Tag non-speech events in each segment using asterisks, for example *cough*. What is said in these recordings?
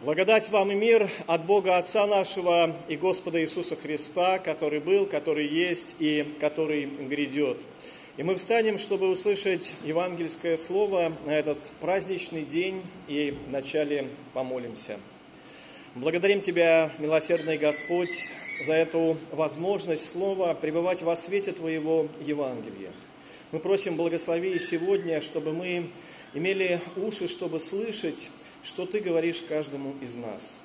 Благодать вам и мир от Бога Отца нашего и Господа Иисуса Христа, который был, который есть и который грядет. И мы встанем, чтобы услышать евангельское слово на этот праздничный день и вначале помолимся. Благодарим Тебя, милосердный Господь, за эту возможность слова пребывать во свете Твоего Евангелия. Мы просим благослови сегодня, чтобы мы имели уши, чтобы слышать что Ты говоришь каждому из нас.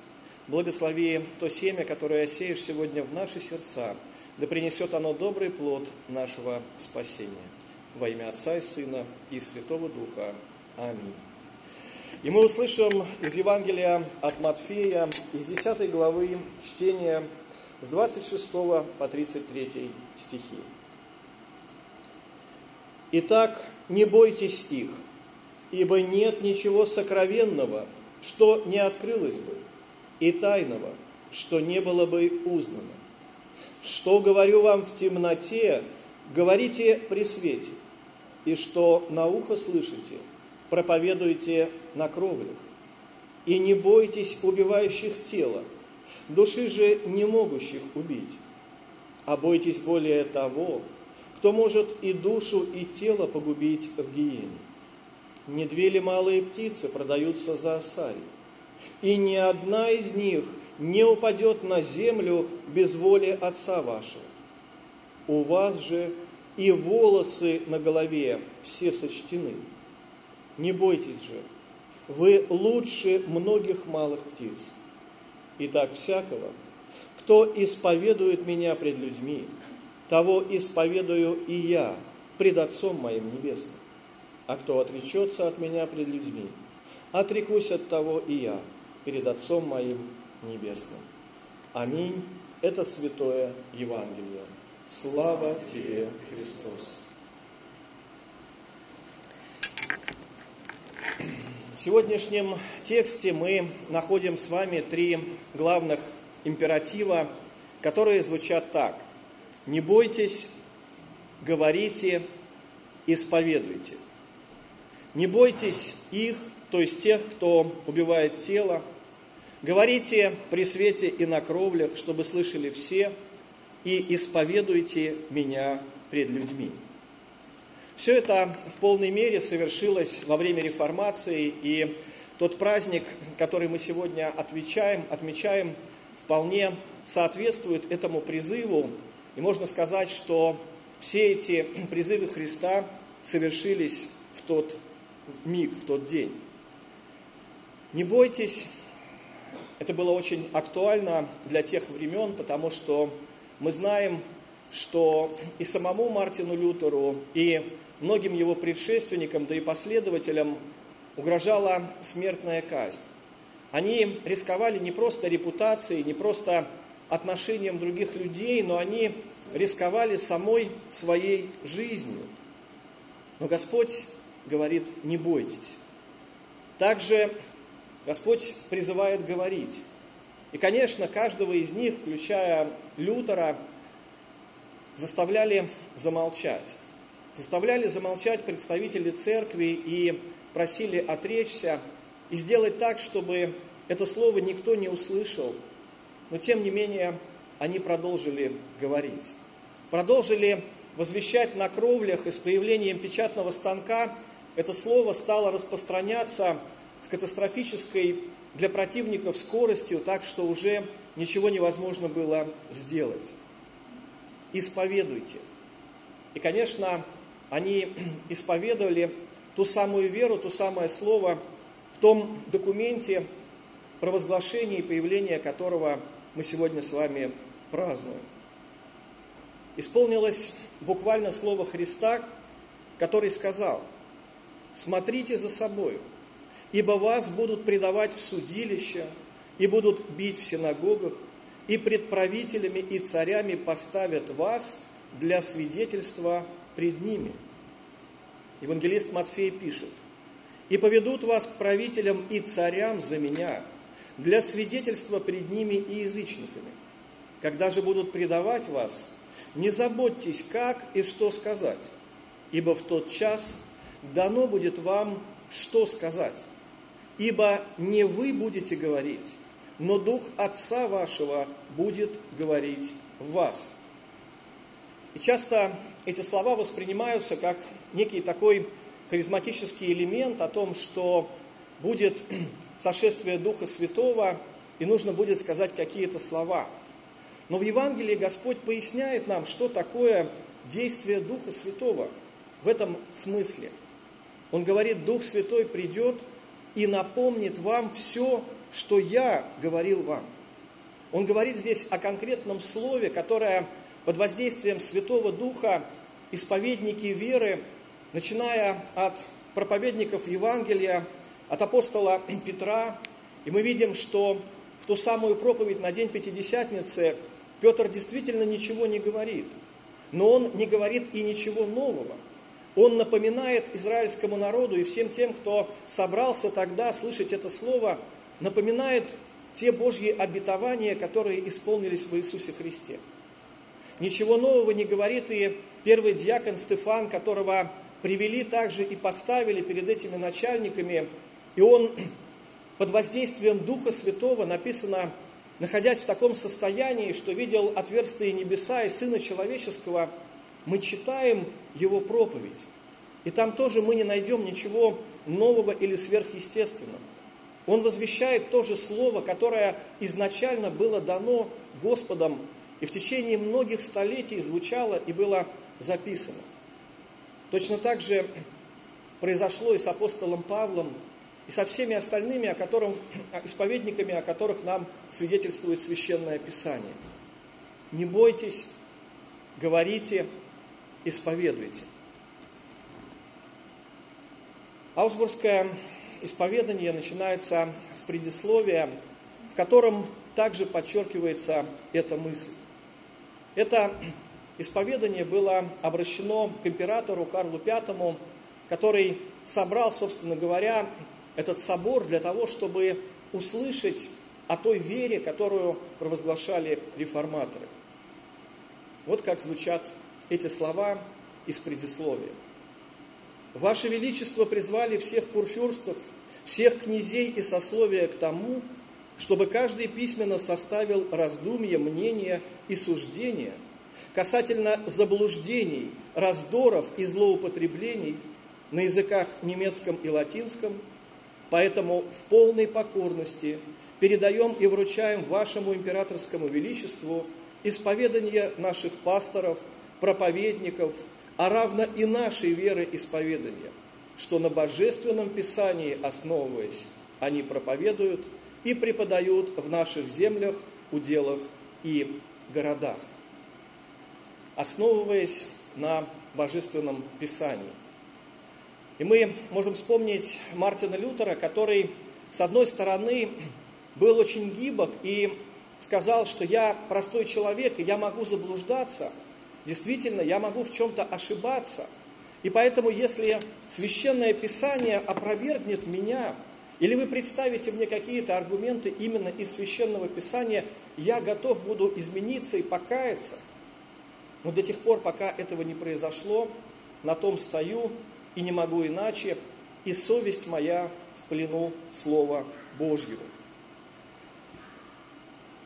Благослови то семя, которое осеешь сегодня в наши сердца, да принесет оно добрый плод нашего спасения. Во имя Отца и Сына и Святого Духа. Аминь. И мы услышим из Евангелия от Матфея, из 10 главы чтения с 26 по 33 стихи. Итак, не бойтесь их, ибо нет ничего сокровенного, что не открылось бы, и тайного, что не было бы узнано. Что говорю вам в темноте, говорите при свете, и что на ухо слышите, проповедуйте на кровлях. И не бойтесь убивающих тело, души же не могущих убить, а бойтесь более того, кто может и душу, и тело погубить в гиене. Не две ли малые птицы продаются за осарий? И ни одна из них не упадет на землю без воли Отца вашего. У вас же и волосы на голове все сочтены. Не бойтесь же, вы лучше многих малых птиц. Итак, всякого, кто исповедует меня пред людьми, того исповедую и я пред Отцом моим Небесным. А кто отречется от меня пред людьми, отрекусь от того и я перед Отцом моим Небесным. Аминь. Это святое Евангелие. Слава тебе, Христос. В сегодняшнем тексте мы находим с вами три главных императива, которые звучат так. Не бойтесь, говорите, исповедуйте. Не бойтесь их, то есть тех, кто убивает тело. Говорите при свете и на кровлях, чтобы слышали все, и исповедуйте меня пред людьми. Все это в полной мере совершилось во время реформации, и тот праздник, который мы сегодня отвечаем, отмечаем, вполне соответствует этому призыву. И можно сказать, что все эти призывы Христа совершились в тот миг, в тот день. Не бойтесь, это было очень актуально для тех времен, потому что мы знаем, что и самому Мартину Лютеру, и многим его предшественникам, да и последователям угрожала смертная казнь. Они рисковали не просто репутацией, не просто отношением других людей, но они рисковали самой своей жизнью. Но Господь говорит, не бойтесь. Также Господь призывает говорить. И, конечно, каждого из них, включая Лютера, заставляли замолчать. Заставляли замолчать представители церкви и просили отречься и сделать так, чтобы это слово никто не услышал. Но, тем не менее, они продолжили говорить. Продолжили возвещать на кровлях и с появлением печатного станка – это слово стало распространяться с катастрофической для противников скоростью, так что уже ничего невозможно было сделать. Исповедуйте. И, конечно, они *clears throat* исповедовали ту самую веру, то самое слово в том документе провозглашения и появления которого мы сегодня с вами празднуем. Исполнилось буквально слово Христа, который сказал – смотрите за собою, ибо вас будут предавать в судилище, и будут бить в синагогах, и пред правителями и царями поставят вас для свидетельства пред ними. Евангелист Матфей пишет, «И поведут вас к правителям и царям за меня, для свидетельства пред ними и язычниками. Когда же будут предавать вас, не заботьтесь, как и что сказать, ибо в тот час дано будет вам что сказать, ибо не вы будете говорить, но Дух Отца вашего будет говорить в вас. И часто эти слова воспринимаются как некий такой харизматический элемент о том, что будет *clears throat* сошествие Духа Святого, и нужно будет сказать какие-то слова. Но в Евангелии Господь поясняет нам, что такое действие Духа Святого в этом смысле. Он говорит, Дух Святой придет и напомнит вам все, что я говорил вам. Он говорит здесь о конкретном слове, которое под воздействием Святого Духа исповедники веры, начиная от проповедников Евангелия, от апостола Петра, и мы видим, что в ту самую проповедь на день Пятидесятницы Петр действительно ничего не говорит, но он не говорит и ничего нового. Он напоминает израильскому народу и всем тем, кто собрался тогда слышать это слово, напоминает те Божьи обетования, которые исполнились в Иисусе Христе. Ничего нового не говорит и первый диакон Стефан, которого привели также и поставили перед этими начальниками, и он *clears throat* под воздействием Духа Святого, написано, находясь в таком состоянии, что видел отверстые небеса и Сына Человеческого, мы читаем его проповедь. И там тоже мы не найдем ничего нового или сверхъестественного. Он возвещает то же слово, которое изначально было дано Господом и в течение многих столетий звучало и было записано. Точно так же произошло и с апостолом Павлом, и со всеми остальными, о котором, исповедниками, о которых нам свидетельствует Священное Писание. Не бойтесь, говорите, исповедуйте. Аусбургское исповедание начинается с предисловия, в котором также подчеркивается эта мысль. Это исповедание было обращено к императору Карлу V, который собрал, собственно говоря, этот собор для того, чтобы услышать о той вере, которую провозглашали реформаторы. Вот как звучат эти слова из предисловия. Ваше Величество призвали всех курфюрстов, всех князей и сословия к тому, чтобы каждый письменно составил раздумья, мнения и суждения касательно заблуждений, раздоров и злоупотреблений на языках немецком и латинском, поэтому в полной покорности передаем и вручаем вашему императорскому величеству исповедание наших пасторов, проповедников, а равно и нашей веры исповедания, что на Божественном Писании основываясь, они проповедуют и преподают в наших землях, уделах и городах, основываясь на Божественном Писании. И мы можем вспомнить Мартина Лютера, который, с одной стороны, был очень гибок и сказал, что я простой человек, и я могу заблуждаться – Действительно, я могу в чем-то ошибаться. И поэтому, если священное писание опровергнет меня, или вы представите мне какие-то аргументы именно из священного писания, я готов буду измениться и покаяться. Но до тех пор, пока этого не произошло, на том стою и не могу иначе, и совесть моя в плену Слова Божьего.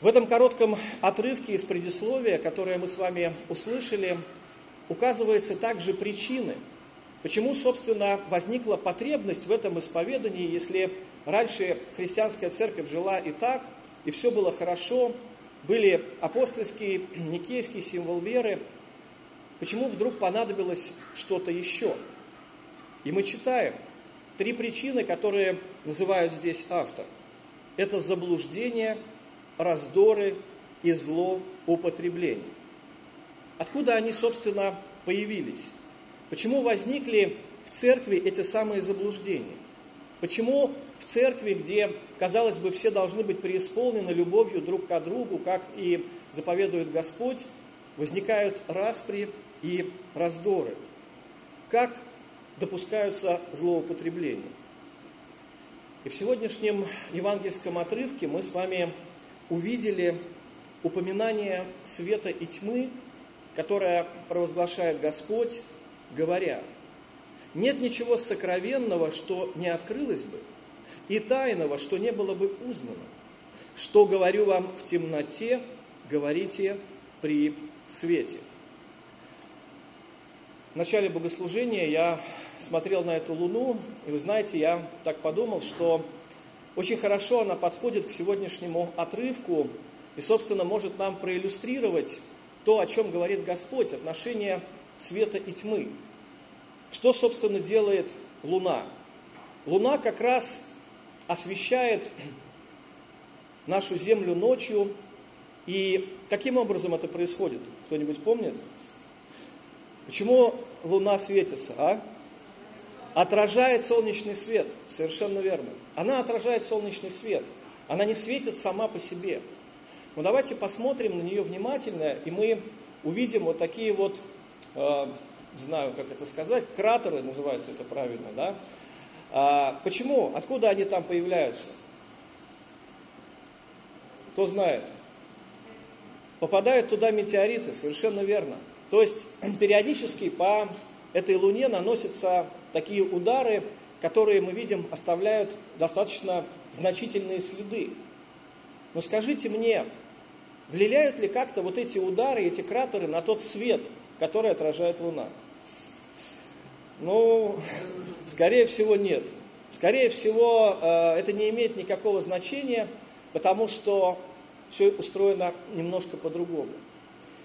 В этом коротком отрывке из предисловия, которое мы с вами услышали, указывается также причины, почему, собственно, возникла потребность в этом исповедании, если раньше христианская церковь жила и так, и все было хорошо, были апостольский, никейский символ веры, почему вдруг понадобилось что-то еще? И мы читаем три причины, которые называют здесь автор. Это заблуждение – раздоры и злоупотребление. Откуда они, собственно, появились? Почему возникли в церкви эти самые заблуждения? Почему в церкви, где, казалось бы, все должны быть преисполнены любовью друг к другу, как и заповедует Господь, возникают распри и раздоры? Как допускаются злоупотребления? И в сегодняшнем евангельском отрывке мы с вами увидели упоминание света и тьмы, которое провозглашает Господь, говоря, нет ничего сокровенного, что не открылось бы, и тайного, что не было бы узнано. Что говорю вам в темноте, говорите при свете. В начале богослужения я смотрел на эту луну, и вы знаете, я так подумал, что очень хорошо она подходит к сегодняшнему отрывку и, собственно, может нам проиллюстрировать то, о чем говорит Господь, отношение света и тьмы. Что, собственно, делает Луна? Луна как раз освещает нашу Землю ночью. И каким образом это происходит? Кто-нибудь помнит? Почему Луна светится, а? Отражает солнечный свет, совершенно верно. Она отражает солнечный свет. Она не светит сама по себе. Но давайте посмотрим на нее внимательно, и мы увидим вот такие вот, э, знаю, как это сказать, кратеры называется это правильно, да? А, почему? Откуда они там появляются? Кто знает? Попадают туда метеориты, совершенно верно. То есть *clears throat* периодически по этой Луне наносятся такие удары, которые мы видим оставляют достаточно значительные следы. Но скажите мне, влияют ли как-то вот эти удары, эти кратеры на тот свет, который отражает Луна? Ну, скорее всего, нет. Скорее всего, э, это не имеет никакого значения, потому что все устроено немножко по-другому.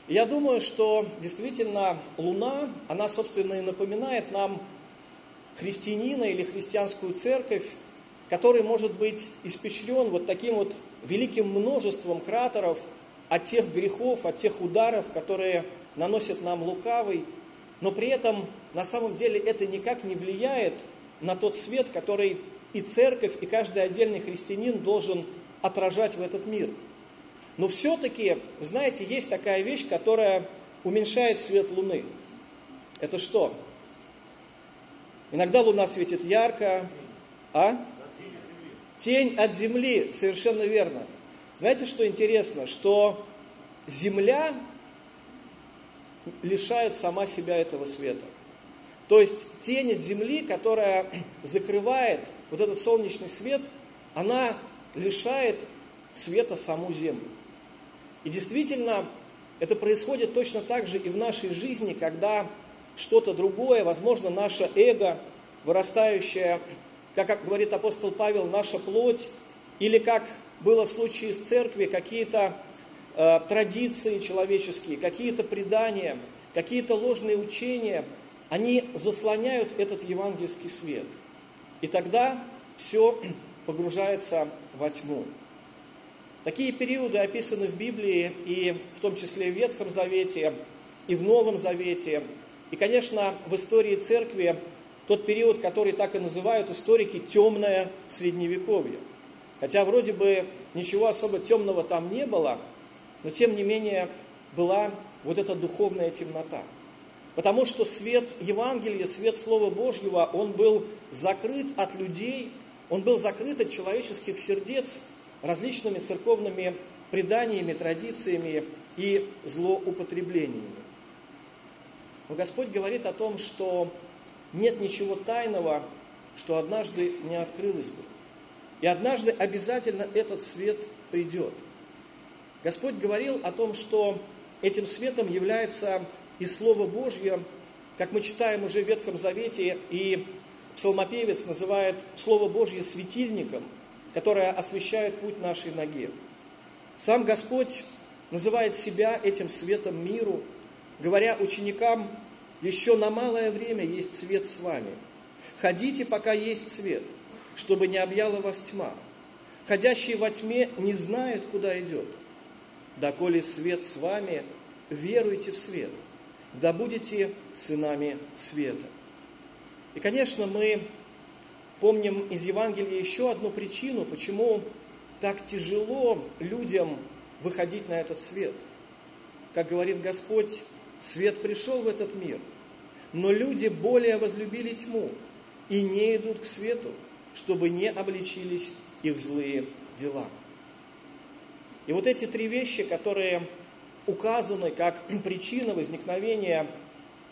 Я думаю, что действительно Луна, она, собственно, и напоминает нам христианина или христианскую церковь, который может быть испещрен вот таким вот великим множеством кратеров от тех грехов, от тех ударов, которые наносит нам лукавый, но при этом на самом деле это никак не влияет на тот свет, который и церковь, и каждый отдельный христианин должен отражать в этот мир. Но все-таки, знаете, есть такая вещь, которая уменьшает свет Луны. Это что? Иногда Луна светит ярко, а? Тень от Земли, совершенно верно. Знаете, что интересно? Что Земля лишает сама себя этого света. То есть тень от Земли, которая закрывает вот этот солнечный свет, она лишает света саму Землю. И действительно, это происходит точно так же и в нашей жизни, когда что-то другое, возможно, наше эго, вырастающее, как, говорит апостол Павел, наша плоть, или как было в случае с церкви, какие-то э, традиции человеческие, какие-то предания, какие-то ложные учения, они заслоняют этот евангельский свет. И тогда все *clears throat* погружается во тьму. Такие периоды описаны в Библии, и в том числе в Ветхом Завете, и в Новом Завете. И, конечно, в истории церкви тот период, который так и называют историки темное средневековье. Хотя вроде бы ничего особо темного там не было, но тем не менее была вот эта духовная темнота. Потому что свет Евангелия, свет Слова Божьего, он был закрыт от людей, он был закрыт от человеческих сердец различными церковными преданиями, традициями и злоупотреблениями. Но Господь говорит о том, что нет ничего тайного, что однажды не открылось бы. И однажды обязательно этот свет придет. Господь говорил о том, что этим светом является и Слово Божье, как мы читаем уже в Ветхом Завете, и псалмопевец называет Слово Божье светильником, которое освещает путь нашей ноге. Сам Господь называет себя этим светом миру, говоря ученикам, еще на малое время есть свет с вами. Ходите, пока есть свет, чтобы не объяла вас тьма. Ходящий во тьме не знает, куда идет. Доколе свет с вами, веруйте в свет, да будете сынами света. И, конечно, мы помним из Евангелия еще одну причину, почему так тяжело людям выходить на этот свет. Как говорит Господь, свет пришел в этот мир, но люди более возлюбили тьму и не идут к свету, чтобы не обличились их злые дела. И вот эти три вещи, которые указаны как *clears throat* причина возникновения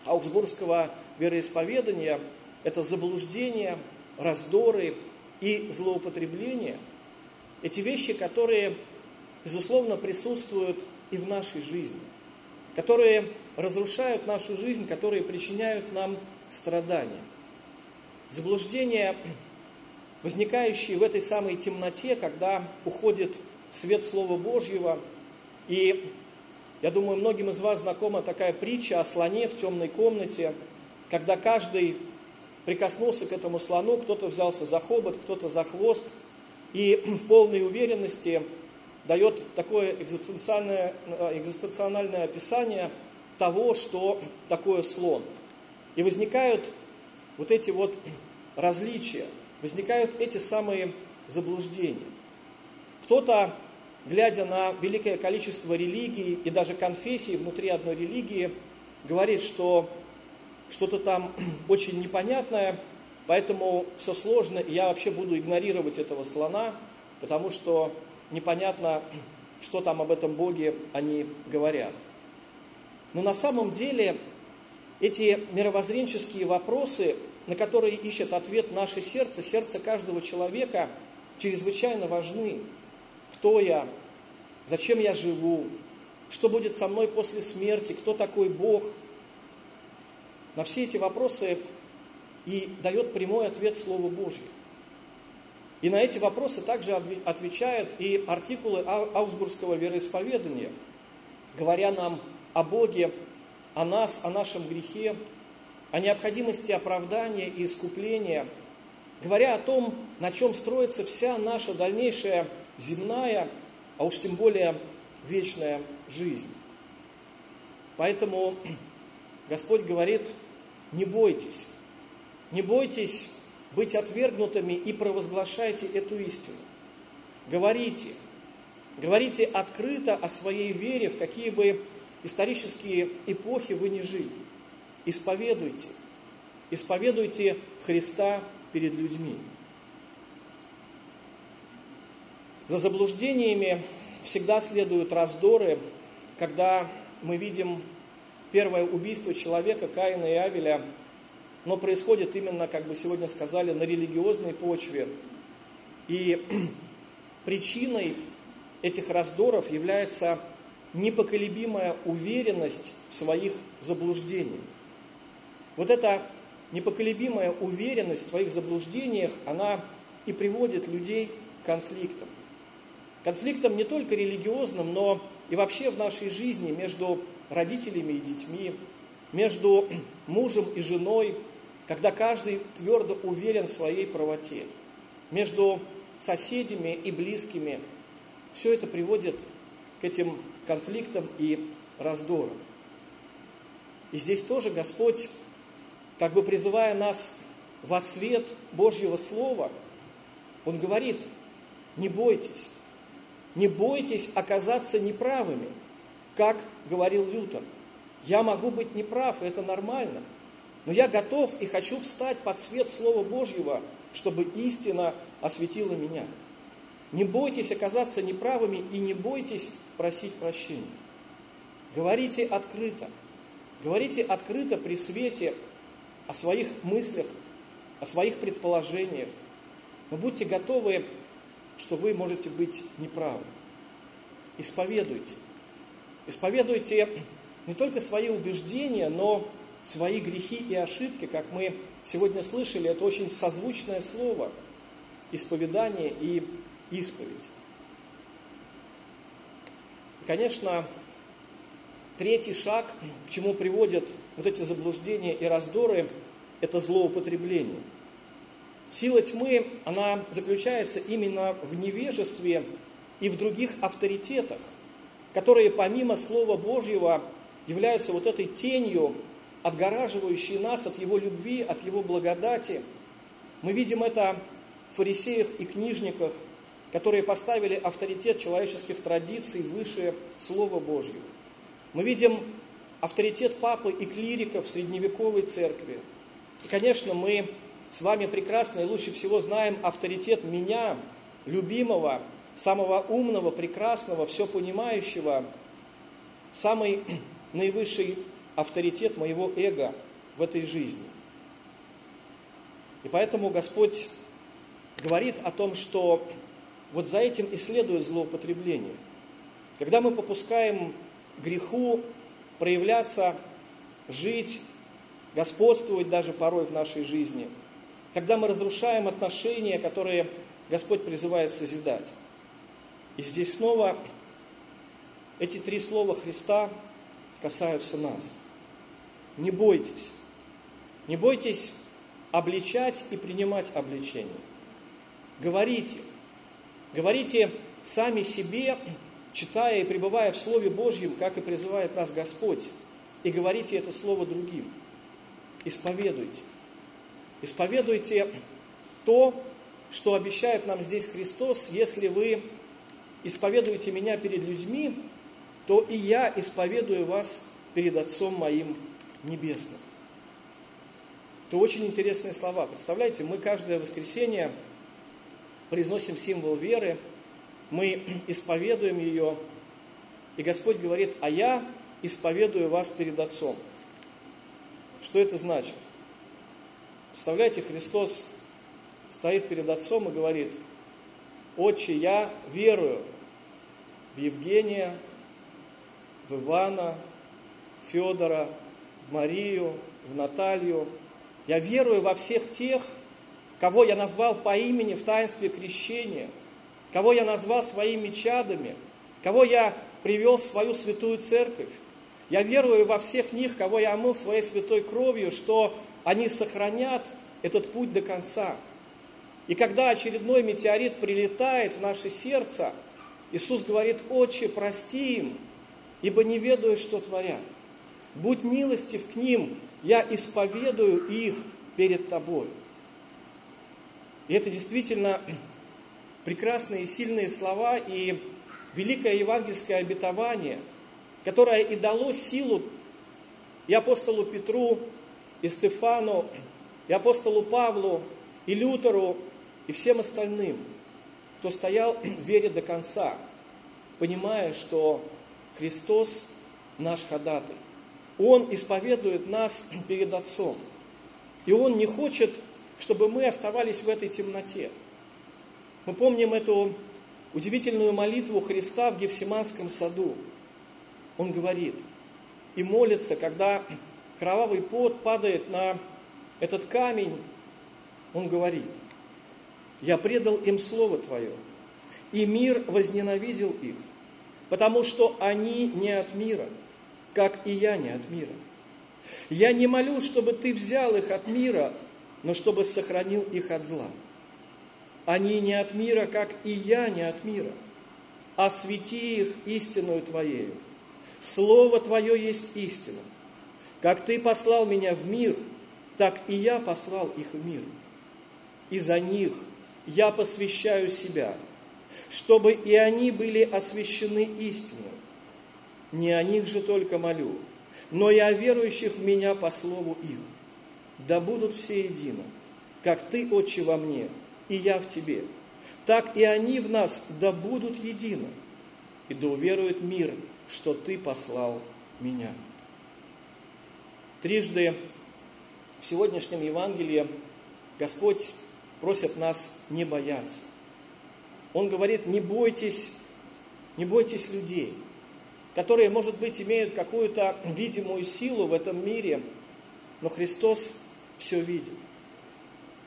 аугсбургского вероисповедания, это заблуждение, раздоры и злоупотребление – эти вещи, которые, безусловно, присутствуют и в нашей жизни, которые разрушают нашу жизнь, которые причиняют нам страдания. Заблуждения, возникающие в этой самой темноте, когда уходит свет Слова Божьего. И я думаю, многим из вас знакома такая притча о слоне в темной комнате, когда каждый прикоснулся к этому слону, кто-то взялся за хобот, кто-то за хвост, и в полной уверенности дает такое экзистенциальное, экзистенциональное описание того, что такое слон. И возникают вот эти вот различия, возникают эти самые заблуждения. Кто-то, глядя на великое количество религий и даже конфессий внутри одной религии, говорит, что что-то там *clears throat* очень непонятное, поэтому все сложно, и я вообще буду игнорировать этого слона, потому что непонятно, *clears throat* что там об этом Боге они говорят. Но на самом деле эти мировоззренческие вопросы, на которые ищет ответ наше сердце, сердце каждого человека, чрезвычайно важны. Кто я? Зачем я живу? Что будет со мной после смерти? Кто такой Бог? На все эти вопросы и дает прямой ответ Слово Божье. И на эти вопросы также отвечают и артикулы Аусбургского вероисповедания, говоря нам о Боге, о нас, о нашем грехе, о необходимости оправдания и искупления, говоря о том, на чем строится вся наша дальнейшая земная, а уж тем более вечная жизнь. Поэтому Господь говорит, не бойтесь, не бойтесь быть отвергнутыми и провозглашайте эту истину. Говорите, говорите открыто о своей вере, в какие бы исторические эпохи вы не жили. Исповедуйте, исповедуйте Христа перед людьми. За заблуждениями всегда следуют раздоры, когда мы видим первое убийство человека, Каина и Авеля, но происходит именно, как бы сегодня сказали, на религиозной почве. И *clears throat* причиной этих раздоров является непоколебимая уверенность в своих заблуждениях. Вот эта непоколебимая уверенность в своих заблуждениях, она и приводит людей к конфликтам. Конфликтам не только религиозным, но и вообще в нашей жизни между родителями и детьми, между *clears throat* мужем и женой, когда каждый твердо уверен в своей правоте, между соседями и близкими. Все это приводит к этим конфликтам и раздорам. И здесь тоже Господь, как бы призывая нас во свет Божьего Слова, Он говорит, не бойтесь, не бойтесь оказаться неправыми, как говорил Лютер. Я могу быть неправ, и это нормально, но я готов и хочу встать под свет Слова Божьего, чтобы истина осветила меня. Не бойтесь оказаться неправыми и не бойтесь просить прощения. Говорите открыто. Говорите открыто при свете о своих мыслях, о своих предположениях. Но будьте готовы, что вы можете быть неправы. Исповедуйте. Исповедуйте не только свои убеждения, но свои грехи и ошибки, как мы сегодня слышали, это очень созвучное слово – исповедание и исповедь. Конечно, третий шаг, к чему приводят вот эти заблуждения и раздоры, это злоупотребление. Сила тьмы, она заключается именно в невежестве и в других авторитетах, которые помимо Слова Божьего являются вот этой тенью, отгораживающей нас от Его любви, от Его благодати. Мы видим это в фарисеях и книжниках – которые поставили авторитет человеческих традиций выше Слова Божьего. Мы видим авторитет папы и клириков в средневековой церкви. И, конечно, мы с вами прекрасно и лучше всего знаем авторитет меня, любимого, самого умного, прекрасного, все понимающего, самый *clears throat* наивысший авторитет моего эго в этой жизни. И поэтому Господь говорит о том, что вот за этим и следует злоупотребление. Когда мы попускаем греху проявляться, жить, господствовать даже порой в нашей жизни, когда мы разрушаем отношения, которые Господь призывает созидать. И здесь снова эти три слова Христа касаются нас. Не бойтесь. Не бойтесь обличать и принимать обличение. Говорите. Говорите сами себе, читая и пребывая в Слове Божьем, как и призывает нас Господь. И говорите это Слово другим. Исповедуйте. Исповедуйте то, что обещает нам здесь Христос, если вы исповедуете меня перед людьми, то и я исповедую вас перед Отцом моим Небесным. Это очень интересные слова. Представляете, мы каждое воскресенье произносим символ веры, мы исповедуем ее, и Господь говорит, а я исповедую вас перед Отцом. Что это значит? Представляете, Христос стоит перед Отцом и говорит, Отче, я верую в Евгения, в Ивана, в Федора, в Марию, в Наталью. Я верую во всех тех, кого я назвал по имени в таинстве крещения, кого я назвал своими чадами, кого я привел в свою святую церковь. Я верую во всех них, кого я омыл своей святой кровью, что они сохранят этот путь до конца. И когда очередной метеорит прилетает в наше сердце, Иисус говорит, «Отче, прости им, ибо не ведают, что творят. Будь милостив к ним, я исповедую их перед тобой». И это действительно прекрасные и сильные слова и великое евангельское обетование, которое и дало силу и апостолу Петру, и Стефану, и апостолу Павлу, и Лютеру, и всем остальным, кто стоял в вере до конца, понимая, что Христос наш ходатай. Он исповедует нас перед Отцом. И Он не хочет, чтобы мы оставались в этой темноте. Мы помним эту удивительную молитву Христа в Гефсиманском саду. Он говорит и молится, когда кровавый пот падает на этот камень, он говорит, «Я предал им Слово Твое, и мир возненавидел их, потому что они не от мира, как и я не от мира. Я не молю, чтобы Ты взял их от мира, но чтобы сохранил их от зла. Они не от мира, как и я не от мира. Освети их истинную Твоею. Слово Твое есть истина. Как Ты послал меня в мир, так и я послал их в мир. И за них я посвящаю себя, чтобы и они были освящены истиной. Не о них же только молю, но и о верующих в меня по слову их. Да будут все едины, как Ты, Отче, во мне, и я в Тебе. Так и они в нас да будут едины, и да уверует мир, что Ты послал меня. Трижды в сегодняшнем Евангелии Господь просит нас не бояться. Он говорит, не бойтесь, не бойтесь людей, которые, может быть, имеют какую-то видимую силу в этом мире, но Христос все видит.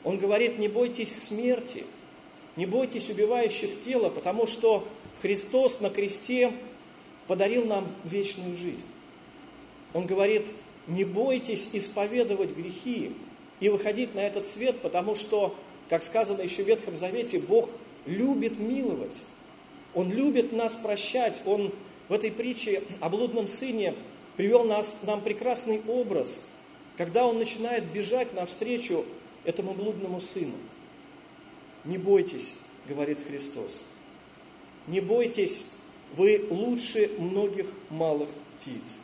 Он говорит, не бойтесь смерти, не бойтесь убивающих тело, потому что Христос на кресте подарил нам вечную жизнь. Он говорит, не бойтесь исповедовать грехи и выходить на этот свет, потому что, как сказано еще в Ветхом Завете, Бог любит миловать. Он любит нас прощать. Он в этой притче о блудном сыне привел нас, нам прекрасный образ, когда он начинает бежать навстречу этому блудному сыну. Не бойтесь, говорит Христос. Не бойтесь, вы лучше многих малых птиц.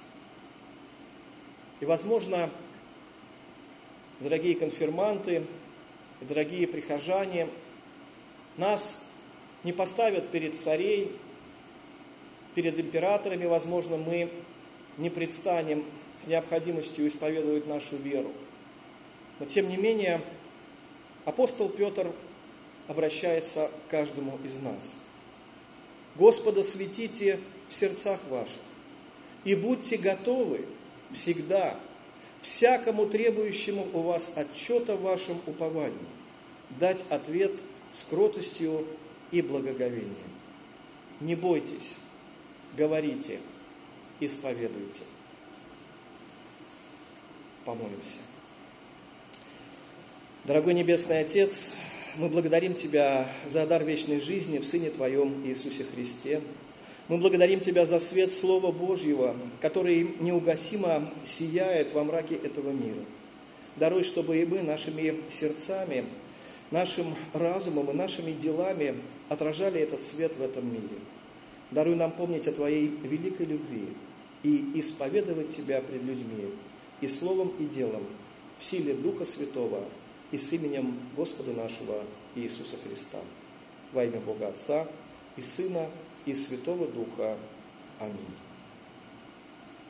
И, возможно, дорогие конфирманты, дорогие прихожане, нас не поставят перед царей, перед императорами, возможно, мы не предстанем с необходимостью исповедовать нашу веру. Но тем не менее, апостол Петр обращается к каждому из нас. Господа светите в сердцах ваших, и будьте готовы всегда всякому требующему у вас отчета в вашем уповании дать ответ с кротостью и благоговением. Не бойтесь, говорите, исповедуйте. Помолимся. Дорогой Небесный Отец, мы благодарим Тебя за дар вечной жизни в Сыне Твоем Иисусе Христе. Мы благодарим Тебя за свет Слова Божьего, который неугасимо сияет во мраке этого мира. Даруй, чтобы и мы нашими сердцами, нашим разумом и нашими делами отражали этот свет в этом мире. Даруй нам помнить о Твоей великой любви и исповедовать Тебя пред людьми и словом, и делом в силе Духа Святого – и с именем Господа нашего Иисуса Христа. Во имя Бога Отца и Сына и Святого Духа. Аминь.